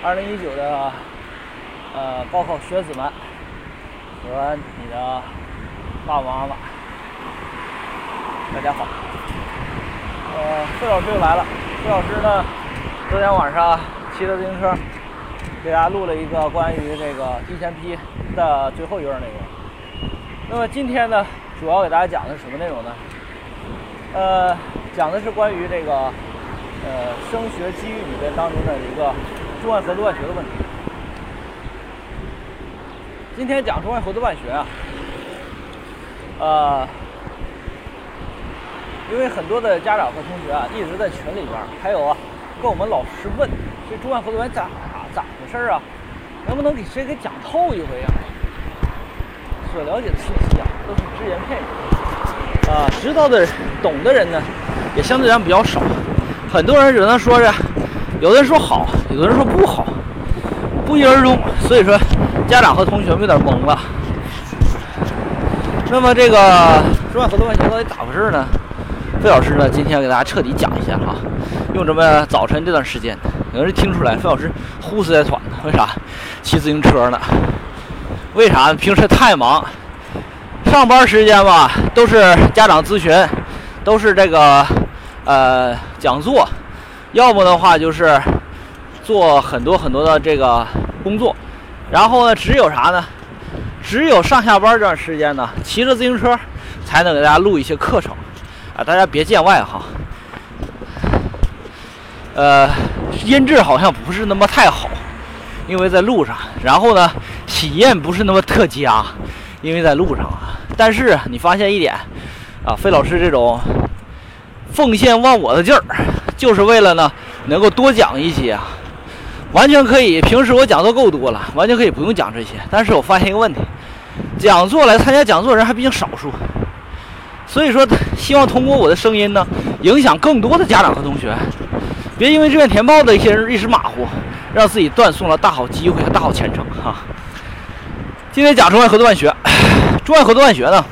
二零一九的呃高考学子们和你的爸爸妈妈，大家好。呃，费老师又来了。费老师呢，昨天晚上骑着自行车给大家录了一个关于这个提前批的最后一段内容。那么今天呢，主要给大家讲的是什么内容呢？呃，讲的是关于这个呃升学机遇里面当中的一个中外合作办学的问题。今天讲中外合作办学啊，呃，因为很多的家长和同学啊一直在群里边，还有啊跟我们老师问，这中外合作办咋咋回事啊？能不能给谁给讲透一回啊？所了解的信息啊都是只言片语啊，知道的懂的人呢也相对来讲比较少，很多人只能说着，有的人说好，有的人说不好，不一而终，所以说家长和同学们有点懵了。那么这个中外合作办学到底咋回事呢？费老师呢今天给大家彻底讲一下哈，用这么早晨这段时间，有人听出来费老师呼哧带喘的，为啥？骑自行车呢？为啥？平时太忙，上班时间吧都是家长咨询，都是这个呃讲座，要么的话就是做很多很多的这个工作，然后呢，只有啥呢？只有上下班这段时间呢，骑着自行车才能给大家录一些课程啊，大家别见外哈。呃，音质好像不是那么太好，因为在路上，然后呢，体验不是那么特佳，因为在路上啊。但是你发现一点啊，费老师这种奉献忘我的劲儿，就是为了呢能够多讲一些啊。完全可以，平时我讲座够多了，完全可以不用讲这些。但是我发现一个问题，讲座来参加讲座人还毕竟少数，所以说希望通过我的声音呢，影响更多的家长和同学，别因为志愿填报的一些人一时马虎，让自己断送了大好机会和大好前程哈。今天讲中外合作办学，中外合作办学呢，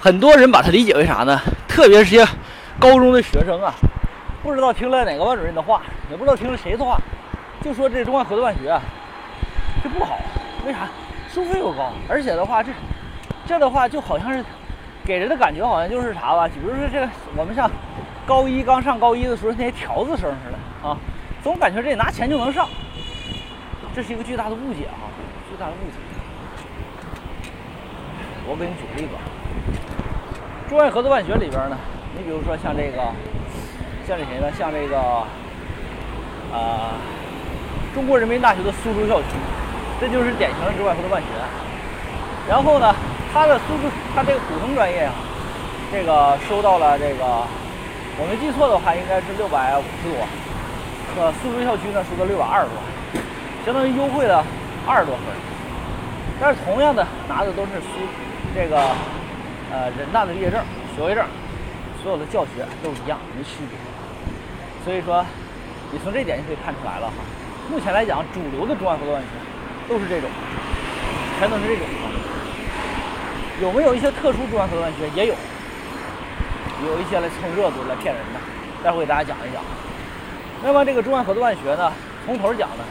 很多人把它理解为啥呢？特别是些高中的学生啊。不知道听了哪个班主任的话，也不知道听了谁的话，就说这中外合作办学这不好，为啥？收费又高，而且的话，这这的话就好像是给人的感觉好像就是啥吧？比如说这个我们上高一刚上高一的时候那些条子生似的啊，总感觉这拿钱就能上，这是一个巨大的误解啊，巨大的误解。我给你举个例子，中外合作办学里边呢，你比如说像这个。像这谁呢？像这个，呃，中国人民大学的苏州校区，这就是典型的中外合作办学。然后呢，他的苏州，他这个普通专业啊，这个收到了这个，我没记错的话，应该是六百五十多。呃，苏州校区呢收到六百二十多，相当于优惠了二十多分。但是同样的，拿的都是苏这个呃人大的毕业证、学位证，所有的教学都一样，没区别。所以说，你从这点就可以看出来了哈。目前来讲，主流的中外合作办学都是这种，全都是这种。有没有一些特殊中外合作办学？也有，有一些来蹭热度、来骗人的。待会给大家讲一讲。那么这个中外合作办学呢，从头讲呢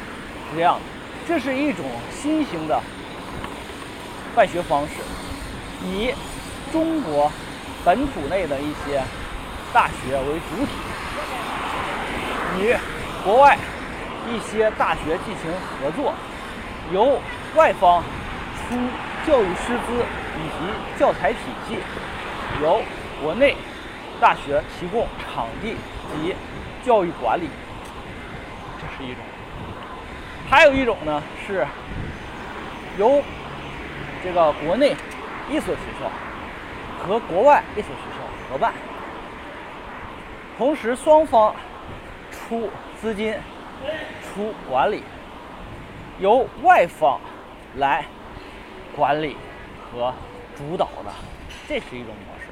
是这样的：这是一种新型的办学方式，以中国本土内的一些大学为主体。与国外一些大学进行合作，由外方出教育师资以及教材体系，由国内大学提供场地及教育管理，这是一种。还有一种呢，是由这个国内一所学校和国外一所学校合办，同时双方。出资金、出管理，由外方来管理和主导的，这是一种模式。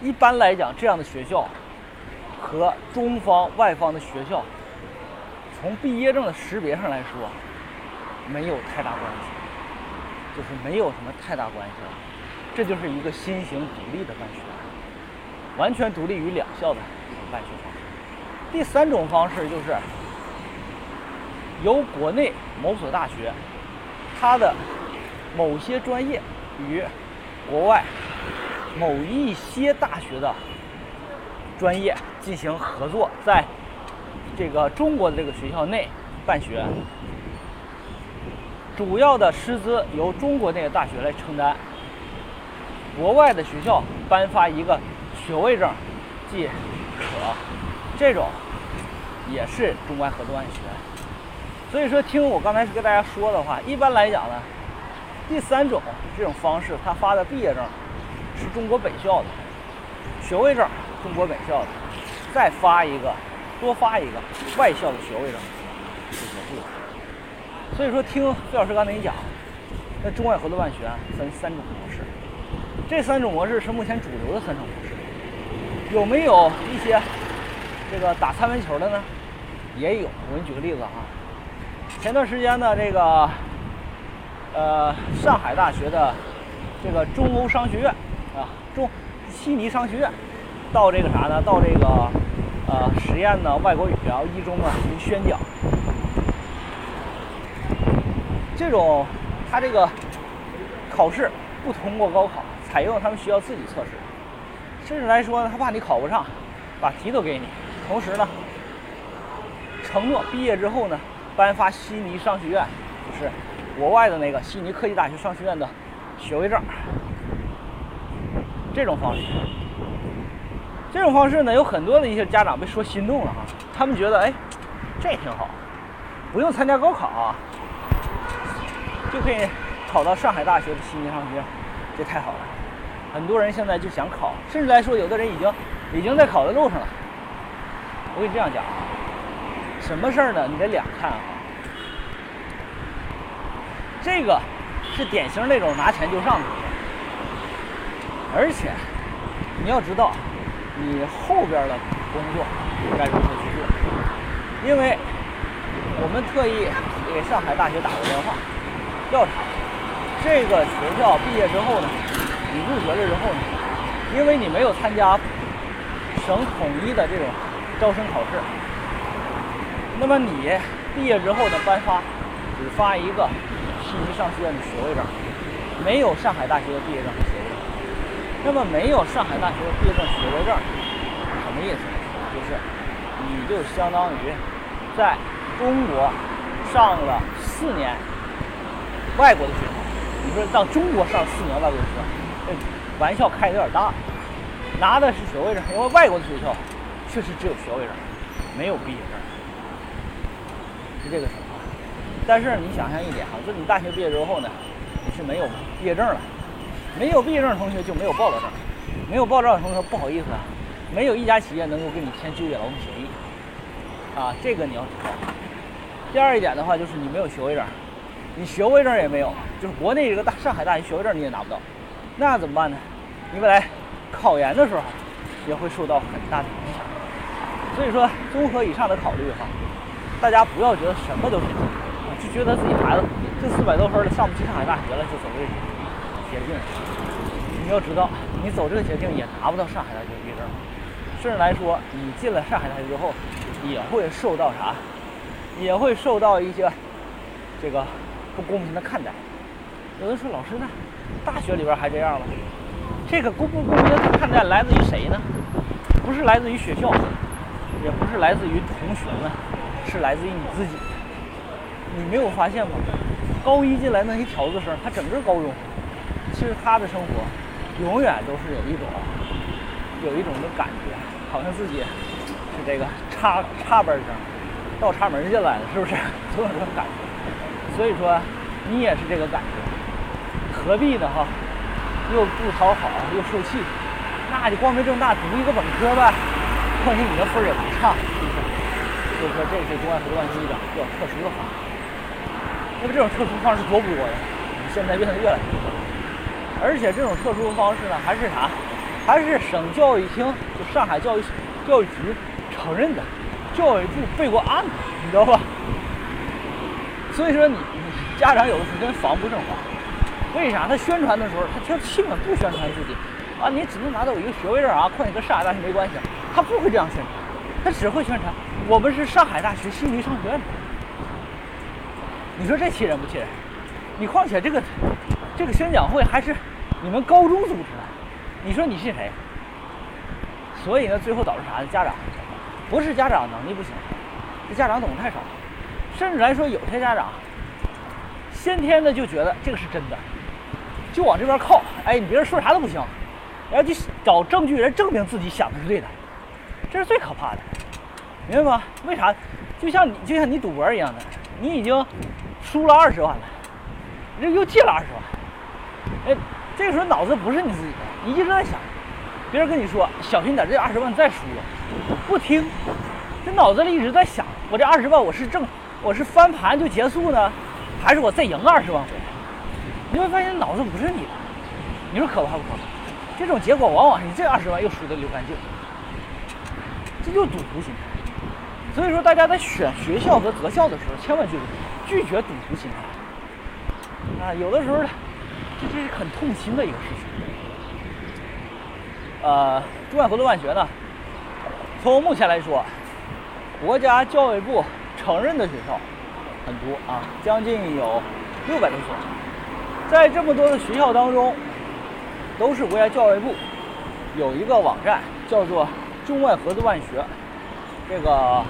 一般来讲，这样的学校和中方、外方的学校，从毕业证的识别上来说，没有太大关系，就是没有什么太大关系了。这就是一个新型独立的办学，完全独立于两校的一种办学方式。第三种方式就是由国内某所大学，它的某些专业与国外某一些大学的专业进行合作，在这个中国的这个学校内办学，主要的师资由中国那个大学来承担，国外的学校颁发一个学位证即可，这种也是中外合作办学。所以说，听我刚才跟大家说的话，一般来讲呢，第三种这种方式，他发的毕业证是中国本校的学位证，中国本校的，再发一个，多发一个外校的学位证就结束了。所以说，听费老师刚才你讲，那中外合作办学分三种模式，这三种模式是目前主流的三种模式。有没有一些这个打三分球的呢？也有。我给你举个例子啊。前段时间呢，这个呃，上海大学的这个中欧商学院啊，中悉尼商学院，到这个啥呢？到这个呃实验的外国语啊，一中啊进行宣讲。这种他这个考试不通过高考，采用他们学校自己测试，甚至来说呢，他怕你考不上，把题都给你，同时呢，承诺毕业之后呢。颁发悉尼商学院，就是国外的那个悉尼科技大学商学院的学位证。这种方式，这种方式呢，有很多的一些家长被说心动了哈。他们觉得，哎，这挺好，不用参加高考，就可以考到上海大学的悉尼商学院，这太好了。很多人现在就想考，甚至来说，有的人已经已经在考的路上了。我跟你这样讲啊。什么事儿呢？你得两看啊。这个是典型那种拿钱就上的，而且你要知道，你后边的工作该如何去做。因为我们特意给上海大学打过电话调查，这个学校毕业之后呢，你入学了之后呢，因为你没有参加省统一的这种招生考试。那么你毕业之后呢，颁发只发一个信息商学院的学位证，没有上海大学的毕业证和学位证。那么没有上海大学的毕业证、学位证什么意思？就是你就相当于在中国上了四年外国的学校。你说让中国上四年外国的学校，玩笑开的有点大。拿的是学位证，因为外国的学校确实只有学位证，没有毕业证。是这个情况，但是你想象一点哈，就你大学毕业之后呢，你是没有毕业证了，没有毕业证的同学就没有报到证，没有报到的同学不好意思啊，没有一家企业能够跟你签就业劳动协议，啊，这个你要知道。第二一点的话就是你没有学位证，你学位证也没有，就是国内这个大上海大学学位证你也拿不到，那怎么办呢？你未来考研的时候也会受到很大的影响。所以说，综合以上的考虑哈。大家不要觉得什么都是就觉得自己孩子这四百多分的上不去上海大学了，就走这捷径。你要知道，你走这个捷径也拿不到上海大学毕业证。甚至来说，你进了上海大学之后，也会受到啥？也会受到一些这个不公平的看待。有的说：“老师呢？大学里边还这样吗？”这个公不公平的看待来自于谁呢？不是来自于学校，也不是来自于同学们。是来自于你自己，你没有发现吗？高一进来那些条子生，他整个高中，其实他的生活永远都是有一种有一种的感觉，好像自己是这个插插班生，倒插门进来的，是不是？总有这种感觉。所以说，你也是这个感觉，何必呢？哈，又不讨好，又受气，那就光明正大读一个本科呗，况且你的分也不差。是不是所以说，这是中外合作办学一种比较特殊的方式。那么这种特殊方式多不多呀？现在变得越来越多。而且这种特殊方式呢，还是啥？还是省教育厅，就上海教育教育局承认的，教育部备过案的，你知道吧？所以说，你你家长有的时候真防不胜防。为啥？他宣传的时候，他他基本不宣传自己啊，你只能拿到一个学位证啊，况且跟上海大学没关系，他不会这样宣传，他只会宣传。我们是上海大学悉尼商学院，你说这气人不气人？你况且这个这个宣讲会还是你们高中组织的，你说你信谁？所以呢，最后导致啥呢？家长不是家长能力不行，这家长懂得太少，甚至来说有些家长先天的就觉得这个是真的，就往这边靠。哎，你别人说啥都不行，然后就找证据来证明自己想的是对的，这是最可怕的，明白吗？为啥？就像你就像你赌博一样的，你已经输了二十万了。这又借了二十万，哎，这个时候脑子不是你自己的，你一直在想，别人跟你说小心点，这二十万再输了，不听，这脑子里一直在想，我这二十万我是挣，我是翻盘就结束呢，还是我再赢二十万回来？你会发现脑子不是你的，你说可怕不可怕？这种结果往往是你这二十万又输的流干净，这就赌徒心态。所以说，大家在选学校和择校的时候，千万记住，拒绝赌徒心态。啊，有的时候呢，这这是很痛心的一个事情。呃，中外合作办学呢，从目前来说，国家教育部承认的学校很多啊，将近有六百多所。在这么多的学校当中，都是国家教育部有一个网站叫做“中外合作办学”这个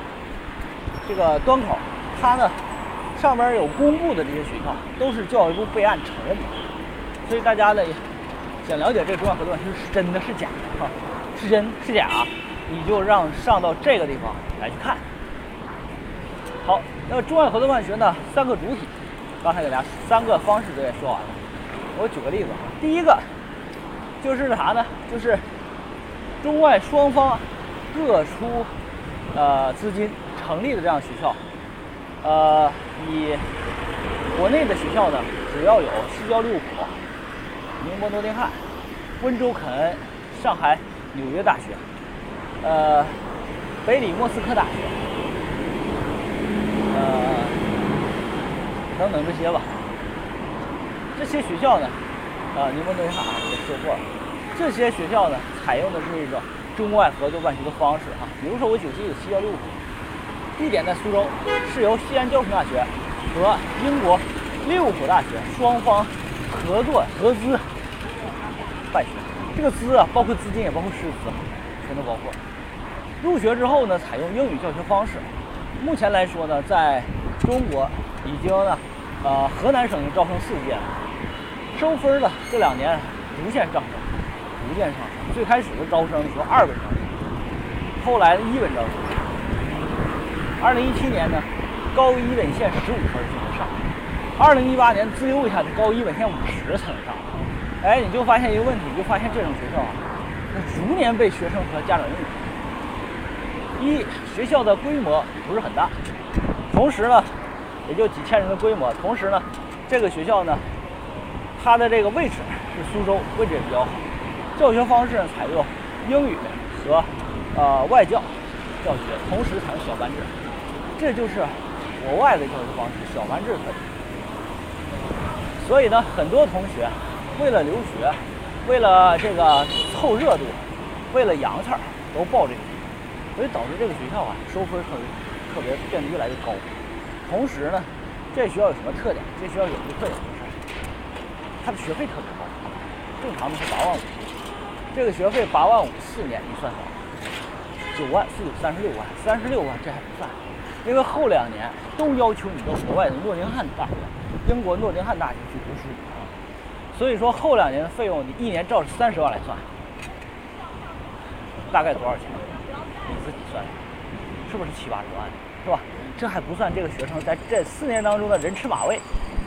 这个端口，它呢。上面有公布的这些学校，都是教育部备案承认的，所以大家呢想了解这个中外合作办学是真的是假的哈，是真是假，你就让上到这个地方来去看。好，那中外合作办学呢，三个主体，刚才给大家三个方式都也说完了。我举个例子啊，第一个就是啥呢？就是中外双方各出呃资金成立的这样学校。呃，以国内的学校呢，主要有西交利物浦、宁波诺丁汉、温州肯恩、上海纽约大学，呃，北理莫斯科大学，呃，等等这些吧。这些学校呢，呃，宁波诺丁汉啊也说过了，这些学校呢，采用的是一个中外合作办学的方式啊。比如说，我举例子，西交利物浦。地点在苏州，是由西安交通大学和英国利物浦大学双方合作合资办学。这个资啊，包括资金也包括师资，全都包括。入学之后呢，采用英语教学方式。目前来说呢，在中国已经呢，呃，河南省招生四届了。收分呢，这两年逐渐上升，逐渐上升。最开始的招生是二本招生，后来的一本招生。二零一七年呢，高一本线十五分就能上；二零一八年滋溜一下，这高一本线五十才能上。哎，你就发现一个问题，就发现这种学校啊，逐年被学生和家长认可。一学校的规模不是很大，同时呢，也就几千人的规模。同时呢，这个学校呢，它的这个位置是苏州，位置也比较好。教学方式呢，采用英语和呃外教教学，同时采用小班制。这就是国外的教学方式，小班制特点。所以呢，很多同学为了留学，为了这个凑热度，为了洋气儿，都报这个学校，所以导致这个学校啊收分特别特别变得越来越高。同时呢，这学校有什么特点？这学校有一个特点就是，它的学费特别高，正常的是八万五，这个学费八万五四年你算算，九万四九三十六万，三十六万这还不算。因为后两年都要求你到国外的诺丁汉大学、英国诺丁汉大学去读书啊，所以说后两年的费用，你一年照着三十万来算，大概多少钱？你自己算，是不是七八十万？是吧？这还不算这个学生在这四年当中的人吃马喂，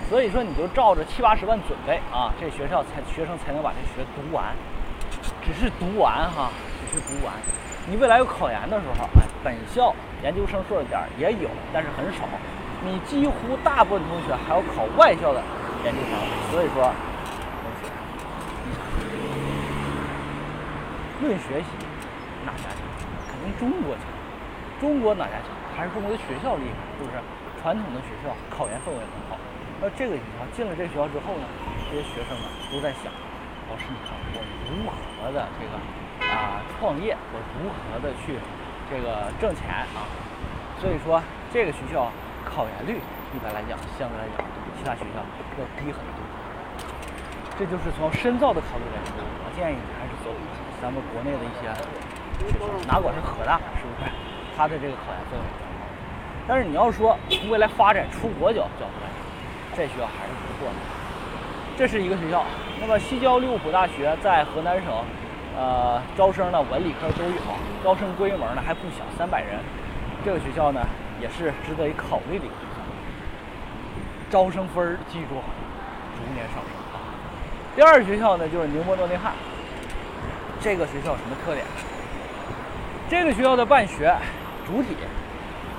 所以说你就照着七八十万准备啊，这学校才学生才能把这学读完，只是读完哈，只是读完。你未来有考研的时候，哎，本校研究生硕士点也有，但是很少。你几乎大部分同学还要考外校的研究生，所以说，同学，论学习哪家强？肯定中国强。中国哪家强？还是中国的学校厉害，是不是？传统的学校考研氛围很好。那这个学校进了这个学校之后呢，这些学生呢都在想，老师你看我如何的这个。啊，创业我如何的去这个挣钱啊？所以说这个学校考研率一般来讲，相对来讲比，其他学校要低很多。这就是从深造的考虑来说，我建议你还是走咱们国内的一些学校，哪管是河大，是不是？它的这个考研氛围比较高。但是你要说未来发展出国角角度来说，这学校还是不错的。这是一个学校。那么西交利物浦大学在河南省，呃，招生呢文理科都有，招生规模呢还不小，三百人。这个学校呢也是值得一考虑的一个学校。招生分儿记住，逐年上升啊。第二学校呢就是宁波诺丁汉。这个学校什么特点？这个学校的办学主体，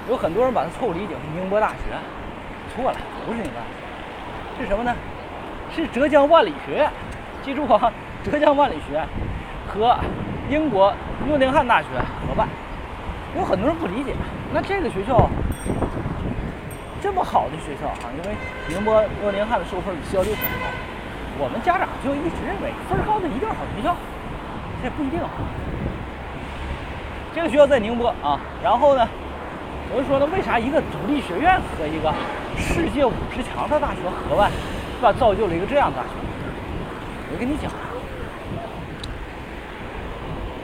有很多人把它错误理解是宁波大学，错了，不是宁波大学，是什么呢？是浙江万里学院，记住啊，浙江万里学院和英国诺丁汉大学合办。有很多人不理解，那这个学校这么好的学校哈，因为宁波诺丁汉的收分比西交利物浦高，我们家长就一直认为分高的一定是好学校，这不一定。这个学校在宁波啊，然后呢，我就说呢，为啥一个独立学院和一个世界五十强的大学合办？是吧，造就了一个这样的大学。我跟你讲，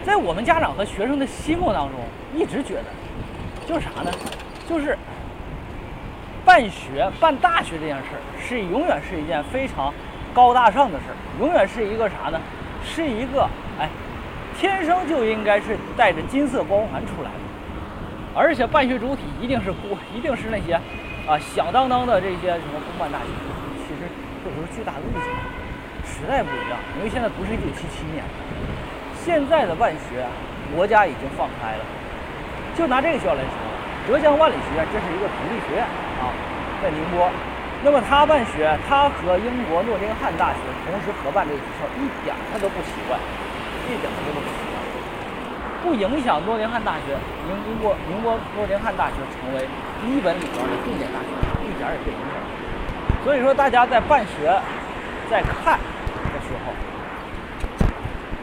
在我们家长和学生的心目当中，一直觉得就是啥呢？就是办学、办大学这件事儿，是永远是一件非常高大上的事儿，永远是一个啥呢？是一个哎，天生就应该是带着金色光环出来的。而且办学主体一定是国，一定是那些啊响当当的这些什么公办大学。其实。这不是巨大的误解，时代不一样，因为现在不是一九七七年，现在的办学，国家已经放开了。就拿这个学校来说，浙江万里学院这是一个独立学院啊，在宁波。那么他办学，他和英国诺丁汉大学同时合办这个学校，一点他都不奇怪，一点儿都不奇怪，不影响诺丁汉大学、宁英国宁波诺丁汉大学成为一本里边的重点大学，一点儿也不影响。所以说，大家在办学、在看的时候，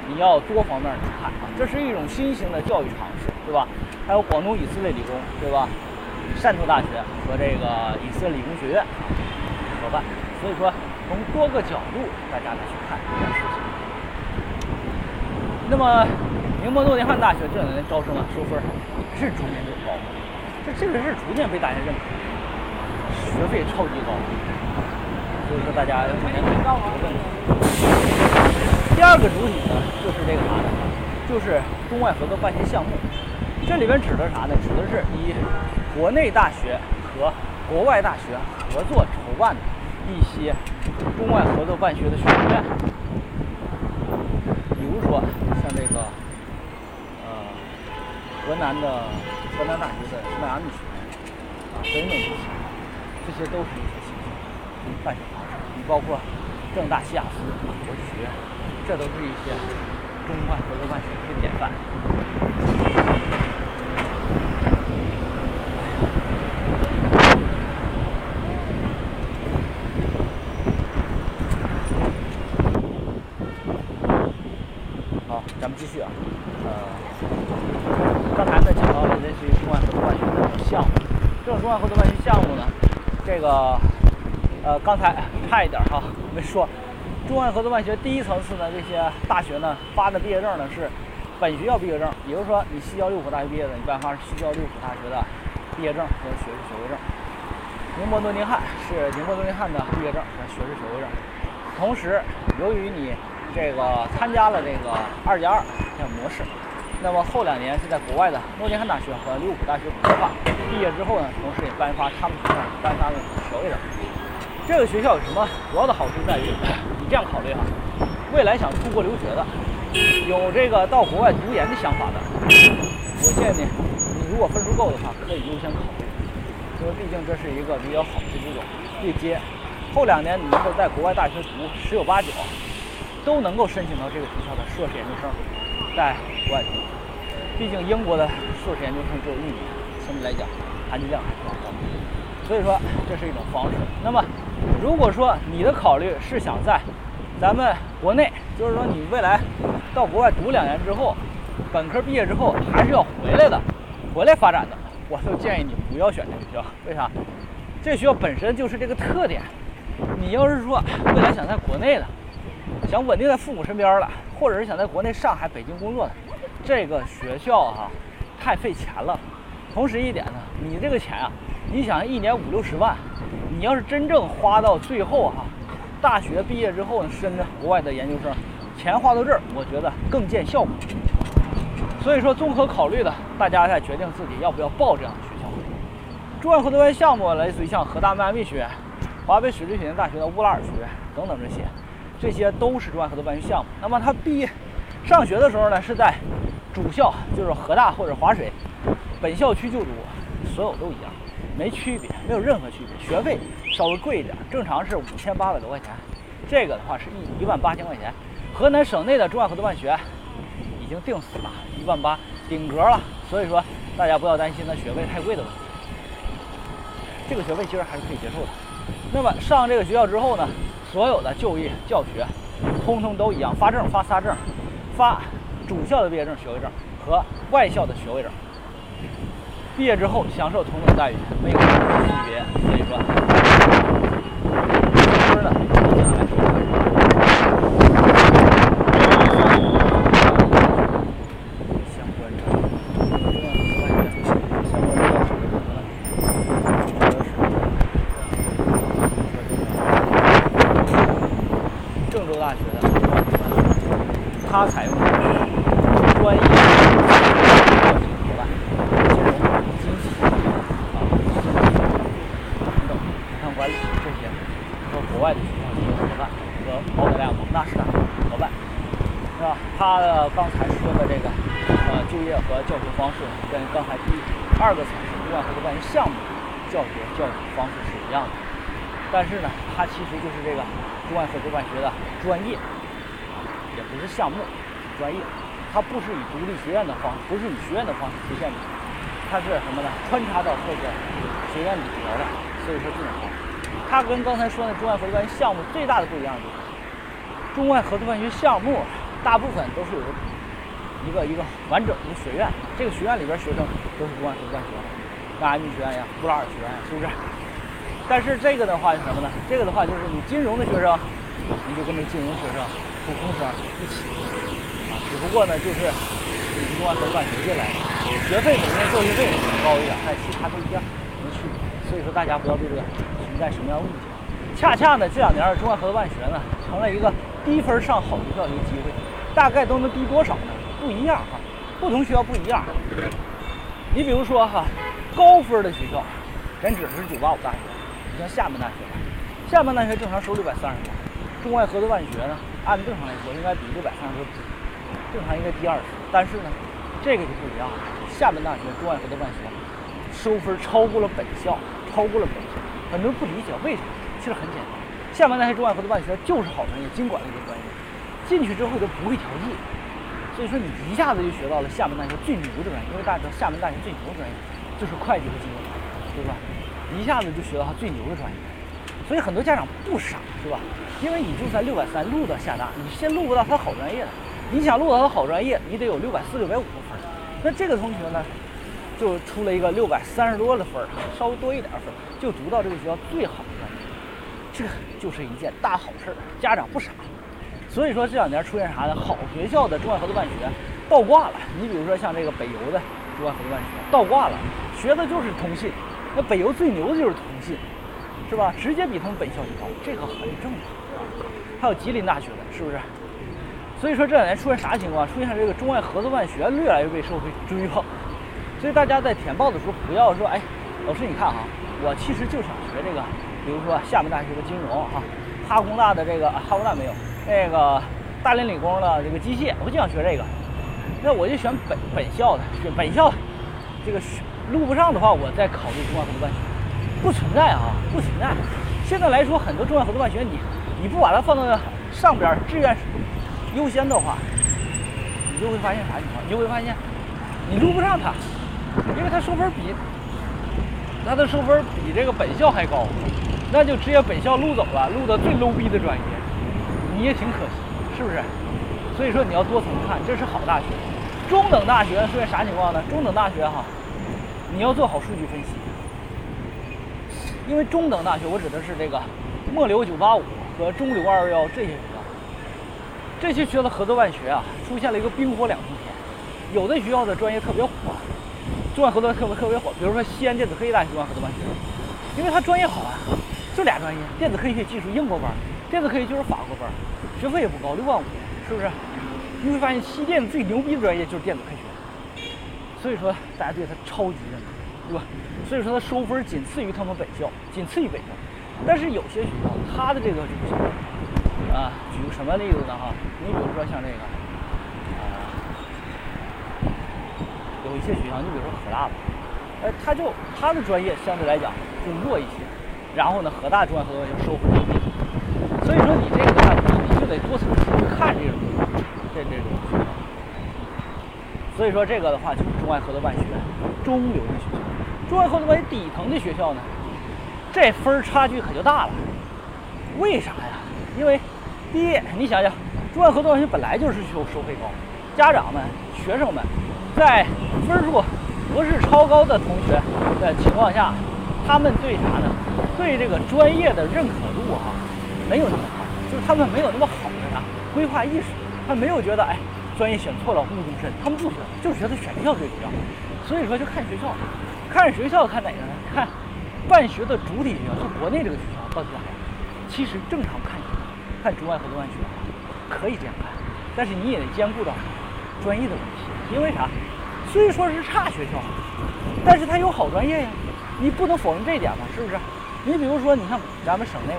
你要多方面去看啊，这是一种新型的教育尝试，对吧？还有广东以色列理工，对吧？汕头大学和这个以色列理工学院合办，所以说从多个角度大家来去看这件事情。那么，宁波诺丁汉大学这两年招生啊，收分还是逐年就高，这这个是逐渐被大家认可，学费超级高。所以说，大家要首先考虑这个问题。第二个主体呢，就是这个啥呢？就是中外合作办学项目。这里边指的啥呢？指的是以国内大学和国外大学合作筹办的一些中外合作办学的学院。比如说，像这个呃，河南的河南大学的迈阿密学院啊，等等这些，这些都是一些新型办学。包括正大、西雅图、国学院，这都是一些中外合作办学的典范。好，咱们继续啊。呃，刚才呢讲到了这些中外合作办学的项目，中外合作办学项目呢，这个。呃，刚才差一点哈，没说，中外合作办学第一层次呢，这些大学呢发的毕业证呢是本学校毕业证，也就是说你西交利物浦大学毕业的，你颁发是西交利物浦大学的毕业证和学士学位证。宁波诺丁汉是宁波诺丁汉的毕业证和学士学位证。同时，由于你这个参加了这个二加二这模式，那么后两年是在国外的诺丁汉大学和利物浦大学合发，毕业之后呢，同时也颁发他们学校颁发的学位证。这个学校有什么主要的好处在于，你这样考虑哈，未来想出国留学的，有这个到国外读研的想法的，我建议你，你如果分数够的话，可以优先考虑，因为毕竟这是一个比较好的这种对接。后两年你能够在国外大学读，十有八九都能够申请到这个学校的硕士研究生，在国外读。毕竟英国的硕士研究生只有一年，相对来讲含金量还是比较高。所以说这是一种方式。那么。如果说你的考虑是想在咱们国内，就是说你未来到国外读两年之后，本科毕业之后还是要回来的，回来发展的，我就建议你不要选这个学校。为啥？这学校本身就是这个特点。你要是说未来想在国内的，想稳定在父母身边了，或者是想在国内上海、北京工作的，这个学校哈太费钱了。同时一点呢，你这个钱啊，你想一年五六十万，你要是真正花到最后哈，大学毕业之后呢，升国外的研究生，钱花到这儿，我觉得更见效果。所以说，综合考虑的，大家再决定自己要不要报这样的学校。中外合作办学项目类似于像河大迈阿密学院、华北水利学院大学的乌拉尔学院等等这些，这些都是中外合作办学项目。那么他毕业上学的时候呢，是在主校，就是河大或者华水本校区就读，所有都一样，没区别，没有任何区别。学费稍微贵一点，正常是五千八百多块钱，这个的话是一一万八千块钱。河南省内的中外合作办学已经定死了，一万八顶格了。所以说大家不要担心那学费太贵的问题。这个学费其实还是可以接受的。那么上这个学校之后呢，所有的就业教学，通通都一样，发证发仨证，发主校的毕业证学位证和外校的学位证。毕业之后享受同等待遇，没有任何区别。所以说，分呢，相关郑州大学的，它采用的是专业伙伴，金融、经济啊、等等、银行管理这些和国外的学校进行合办，和澳大利亚蒙纳士大学合办，是吧？它的刚才说的这个呃就业和教学方式跟刚才第二个层次中外合作办学项目教学教育方式是一样的，但是呢，它其实就是这个中外合作办学的专业，也不是项目，专业。它不是以独立学院的方，不是以学院的方式出现的，它是什么呢？穿插到各个学院里边的，所以说这种方式，它跟刚才说的中外合作办学项目最大的不一样就是，中外合作办学项目大部分都是有一个一个完整的学院，这个学院里边学生都是中外合作办学，大安学院呀、布拉尔学院，是不是？但是这个的话是什么呢？这个的话就是你金融的学生，你就跟着金融学生、普通生一起。啊只不过呢，就是你中外合作办学进来的，学费肯定教育费高一点，但其他都一样，没区别。所以说大家不要对这个存在什么样的误解。恰恰呢，这两年中外合作办学呢，成了一个低分上好学校的一个机会。大概都能低多少呢？不一样哈，不同学校不一样。你比如说哈，高分的学校，咱指的是985大学，你像厦门大学吧，厦门大学正常收六百三十多，中外合作办学呢，按正常来说应该比六百三十多。正常应该低二十，但是呢，这个就不一样了。厦门大学中外合作办学收分超过了本校，超过了本校。很多人不理解为什么，其实很简单，厦门大学中外合作办学就是好专业，经管类的专业，进去之后就不会调剂，所以说你一下子就学到了厦门大学最牛的专业。因为大家知道厦门大学最牛的专业就是会计和金融，对吧？一下子就学到他最牛的专业，所以很多家长不傻，是吧？因为你就算六百三录到厦大，你先录不到他好专业的。你想录到他好专业，你得有六百四、六百五的分那这个同学呢，就出了一个六百三十多的分稍微多一点分就读到这个学校最好的专业，这就是一件大好事。家长不傻，所以说这两年出现啥呢？好学校的中外合作办学倒挂了。你比如说像这个北邮的中外合作办学倒挂了，学的就是通信。那北邮最牛的就是通信，是吧？直接比他们本校就高，这个很正常。还有吉林大学的，是不是？所以说这两年出现啥情况？出现这个中外合作办学越来越被社会追捧，所以大家在填报的时候不要说，哎，老师你看哈，我其实就想学这个，比如说厦门大学的金融哈，哈工大的这个哈工大没有，那个大连理工的这个机械，我就想学这个，那我就选本本校的，选本校的，这个录不上的话，我再考虑中外合作办学，不存在啊，不存在。现在来说，很多中外合作办学，你你不把它放到上边志愿。优先的话，你就会发现啥情况？你就会发现，你录不上他，因为他收分比他的收分比这个本校还高，那就直接本校录走了，录的最 low 逼的专业，你也挺可惜，是不是？所以说你要多层看，这是好大学。中等大学出现啥情况呢？中等大学哈，你要做好数据分析，因为中等大学，我指的是这个末流985和中流211这些学校。这些学校的合作办学啊，出现了一个冰火两重天。有的学校的专业特别火，中外合作特别特别火，比如说西安电子科技大学合作办学，因为它专业好啊，就俩专业：电子科学技术英国班，电子科学技术法国班，学费也不高，六万五，是不是？你会发现西电最牛逼的专业就是电子科学，所以说大家对他超级认可，对吧？所以说他收分仅次于他们本校，仅次于本校。但是有些学校，他的这个就是啊，举个什么例子呢？哈，你比如说像这个啊，有一些学校，你比如说河大吧，哎，他就他的专业相对来讲就弱一些，然后呢，河大中外合作就收分低，所以说你这个话，你就得多层次去看这种这这种。所以说这个的话就是中外合作办学中流的学校，中外合作办学底层的学校呢。这分差距可就大了，为啥呀？因为第一，你想想，中外合作办学本来就是收收费高，家长们、学生们在分数不是超高的同学的情况下，他们对啥呢？对这个专业的认可度哈，没有那么高，就是他们没有那么好的啥规划意识，他没有觉得哎，专业选错了误终身，他们不选，就是觉得选校最重要。所以说就看学校，看学校看哪个呢？看。办学的主体学校，就国内这个学校到底咋样？其实正常看，看中外合作办学可以这样看，但是你也得兼顾到专业的问题。因为啥？虽说是差学校，但是它有好专业呀，你不能否认这一点嘛，是不是？你比如说，你看咱们省内，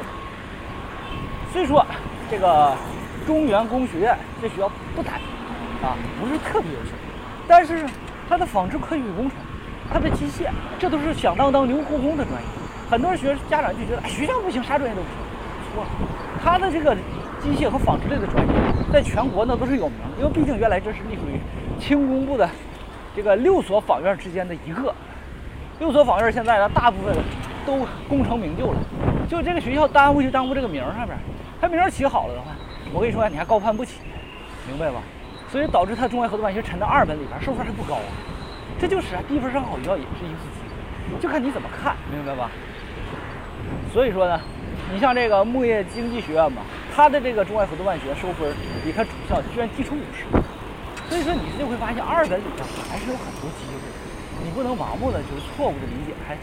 虽说这个中原工学院这学校不咋地啊，不是特别优秀，但是它的纺织科学与工程。它的机械，这都是响当当牛哄哄的专业。很多人学家长就觉得，哎，学校不行，啥专业都不行。错了，他的这个机械和纺织类的专业，在全国呢都是有名。因为毕竟原来这是隶属于轻工部的这个六所纺院之间的一个。六所纺院现在呢，大部分都功成名就了。就这个学校耽误就耽误这个名上面，它名起好了的话，我跟你说，你还高攀不起，明白吧？所以导致它中外合作办学沉到二本里边，收分还不高啊。这就是啊，低分上好学校也是一次机会，就看你怎么看，明白吧？所以说呢，你像这个木业经济学院嘛，它的这个中外合作办学收分比它主校居然低出五十，所以说你就会发现二本里边还是有很多机会，你不能盲目的就是错误的理解，还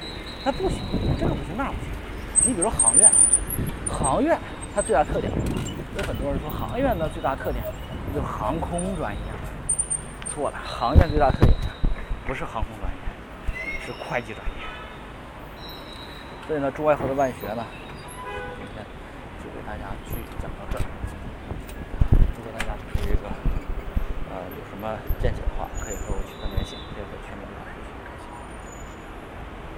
它不行，这个不行那不行。你比如说航院，航院它最大特点，有很多人说航院的最大特点就是航空专业，错了，行业最大特点。不是航空专业，是会计专业。所以呢，中外合作办学呢，今天就给大家去讲到这儿。如果大家对这个呃有什么见解？